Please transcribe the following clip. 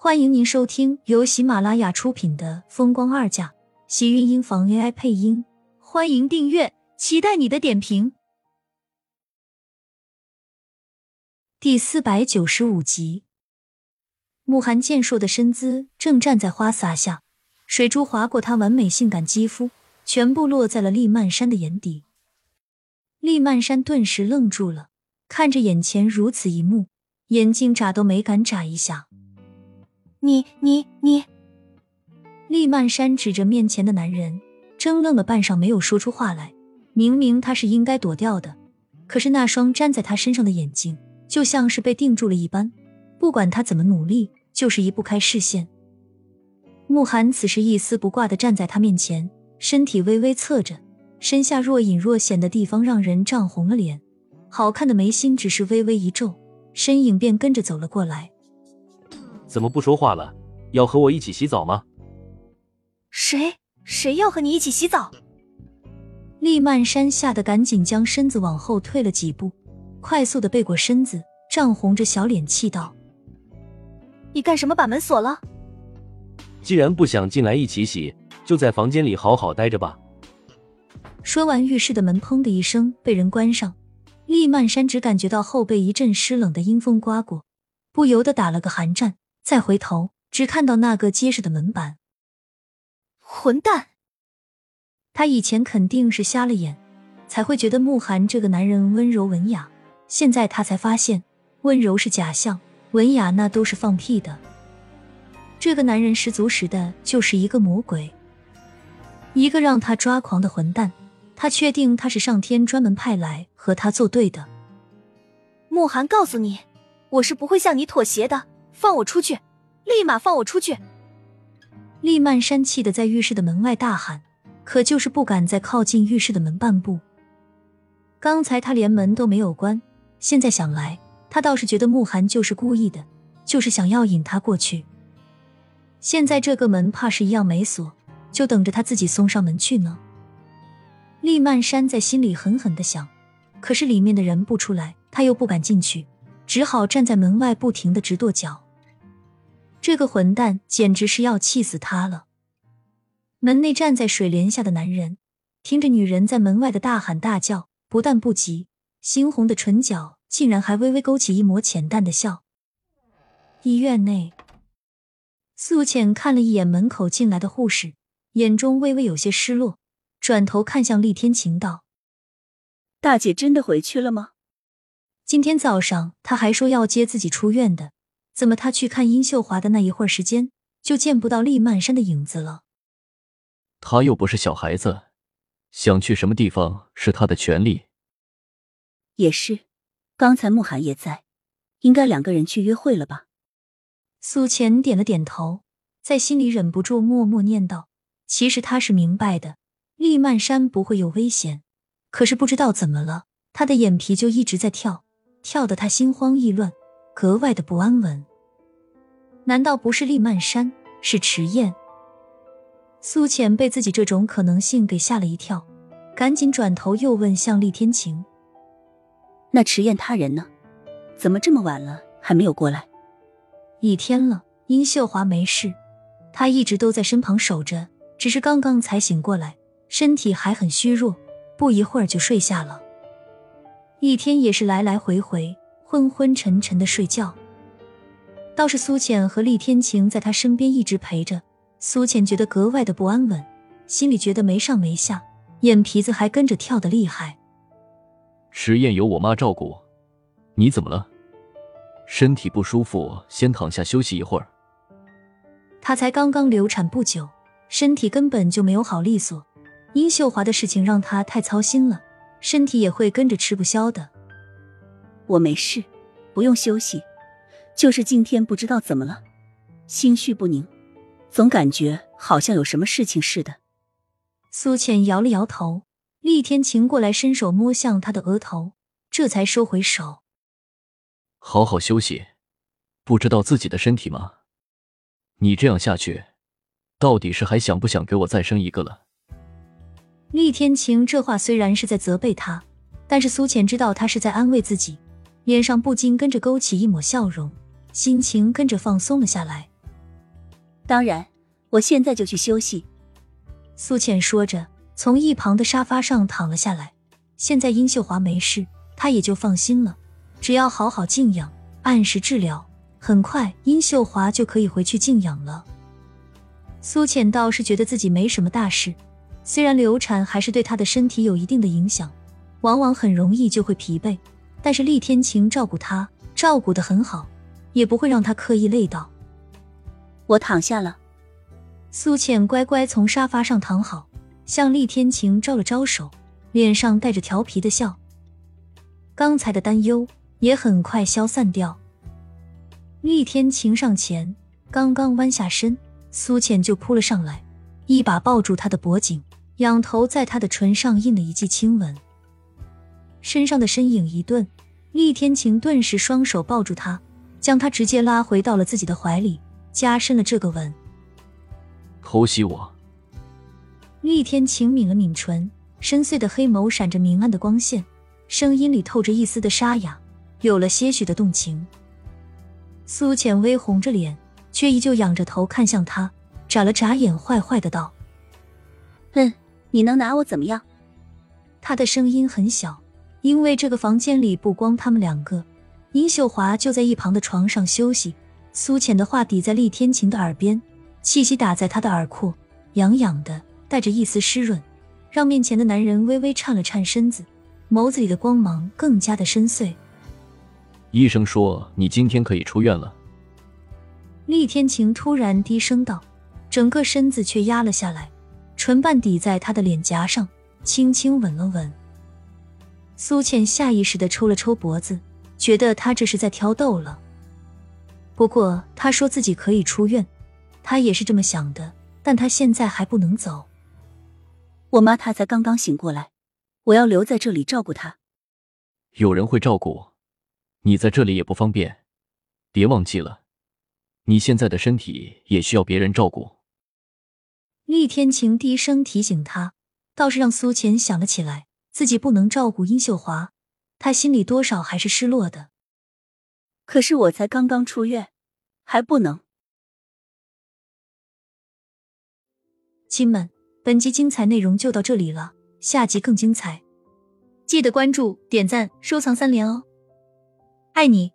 欢迎您收听由喜马拉雅出品的《风光二嫁》，喜运音房 AI 配音。欢迎订阅，期待你的点评。第四百九十五集，慕寒健硕的身姿正站在花洒下，水珠划过他完美性感肌肤，全部落在了厉曼山的眼底。厉曼山顿时愣住了，看着眼前如此一幕，眼睛眨都没敢眨一下。你你你！厉曼山指着面前的男人，怔愣了半晌，没有说出话来。明明他是应该躲掉的，可是那双粘在他身上的眼睛，就像是被定住了一般，不管他怎么努力，就是移不开视线。慕寒此时一丝不挂的站在他面前，身体微微侧着，身下若隐若现的地方让人涨红了脸，好看的眉心只是微微一皱，身影便跟着走了过来。怎么不说话了？要和我一起洗澡吗？谁谁要和你一起洗澡？厉曼山吓得赶紧将身子往后退了几步，快速的背过身子，涨红着小脸气道：“你干什么把门锁了？既然不想进来一起洗，就在房间里好好待着吧。”说完，浴室的门砰的一声被人关上，厉曼山只感觉到后背一阵湿冷的阴风刮过，不由得打了个寒战。再回头，只看到那个结实的门板。混蛋！他以前肯定是瞎了眼，才会觉得慕寒这个男人温柔文雅。现在他才发现，温柔是假象，文雅那都是放屁的。这个男人十足实的就是一个魔鬼，一个让他抓狂的混蛋。他确定他是上天专门派来和他作对的。慕寒，告诉你，我是不会向你妥协的。放我出去！立马放我出去！厉曼山气的在浴室的门外大喊，可就是不敢再靠近浴室的门半步。刚才他连门都没有关，现在想来，他倒是觉得慕寒就是故意的，就是想要引他过去。现在这个门怕是一样没锁，就等着他自己送上门去呢。厉曼山在心里狠狠的想，可是里面的人不出来，他又不敢进去，只好站在门外不停的直跺脚。这个混蛋简直是要气死他了！门内站在水帘下的男人，听着女人在门外的大喊大叫，不但不急，猩红的唇角竟然还微微勾起一抹浅淡的笑。医院内，苏浅看了一眼门口进来的护士，眼中微微有些失落，转头看向厉天晴道：“大姐真的回去了吗？今天早上她还说要接自己出院的。”怎么，他去看殷秀华的那一会儿时间，就见不到厉曼山的影子了？他又不是小孩子，想去什么地方是他的权利。也是，刚才慕寒也在，应该两个人去约会了吧？苏浅点了点头，在心里忍不住默默念道：“其实他是明白的，厉曼山不会有危险，可是不知道怎么了，他的眼皮就一直在跳，跳得他心慌意乱，格外的不安稳。”难道不是厉曼山，是迟燕？苏浅被自己这种可能性给吓了一跳，赶紧转头又问向厉天晴：“那迟燕他人呢？怎么这么晚了还没有过来？”一天了，殷秀华没事，她一直都在身旁守着，只是刚刚才醒过来，身体还很虚弱，不一会儿就睡下了。一天也是来来回回，昏昏沉沉的睡觉。倒是苏浅和厉天晴在他身边一直陪着，苏浅觉得格外的不安稳，心里觉得没上没下，眼皮子还跟着跳的厉害。实验由我妈照顾，你怎么了？身体不舒服，先躺下休息一会儿。她才刚刚流产不久，身体根本就没有好利索。殷秀华的事情让她太操心了，身体也会跟着吃不消的。我没事，不用休息。就是今天不知道怎么了，心绪不宁，总感觉好像有什么事情似的。苏浅摇了摇头，厉天晴过来伸手摸向他的额头，这才收回手。好好休息，不知道自己的身体吗？你这样下去，到底是还想不想给我再生一个了？厉天晴这话虽然是在责备他，但是苏浅知道他是在安慰自己，脸上不禁跟着勾起一抹笑容。心情跟着放松了下来，当然，我现在就去休息。苏浅说着，从一旁的沙发上躺了下来。现在殷秀华没事，她也就放心了。只要好好静养，按时治疗，很快殷秀华就可以回去静养了。苏浅倒是觉得自己没什么大事，虽然流产还是对她的身体有一定的影响，往往很容易就会疲惫，但是厉天晴照顾他，照顾的很好，也不会让他刻意累到。我躺下了。苏浅乖乖从沙发上躺好，向厉天晴招了招手，脸上带着调皮的笑。刚才的担忧也很快消散掉。厉天晴上前，刚刚弯下身。苏浅就扑了上来，一把抱住他的脖颈，仰头在他的唇上印了一记亲吻。身上的身影一顿，厉天晴顿时双手抱住他，将他直接拉回到了自己的怀里，加深了这个吻。偷袭我！厉天晴抿了抿唇，深邃的黑眸闪着明暗的光线，声音里透着一丝的沙哑，有了些许的动情。苏浅微红着脸。却依旧仰着头看向他，眨了眨眼，坏坏的道：“嗯，你能拿我怎么样？”他的声音很小，因为这个房间里不光他们两个，殷秀华就在一旁的床上休息。苏浅的话抵在厉天晴的耳边，气息打在他的耳廓，痒痒的，带着一丝湿润，让面前的男人微微颤了颤身子，眸子里的光芒更加的深邃。医生说你今天可以出院了。厉天晴突然低声道，整个身子却压了下来，唇瓣抵在他的脸颊上，轻轻吻了吻。苏倩下意识的抽了抽脖子，觉得他这是在挑逗了。不过他说自己可以出院，他也是这么想的，但他现在还不能走。我妈她才刚刚醒过来，我要留在这里照顾她。有人会照顾，你在这里也不方便，别忘记了。你现在的身体也需要别人照顾。厉天晴低声提醒他，倒是让苏浅想了起来，自己不能照顾殷秀华，他心里多少还是失落的。可是我才刚刚出院，还不能。亲们，本集精彩内容就到这里了，下集更精彩，记得关注、点赞、收藏三连哦，爱你。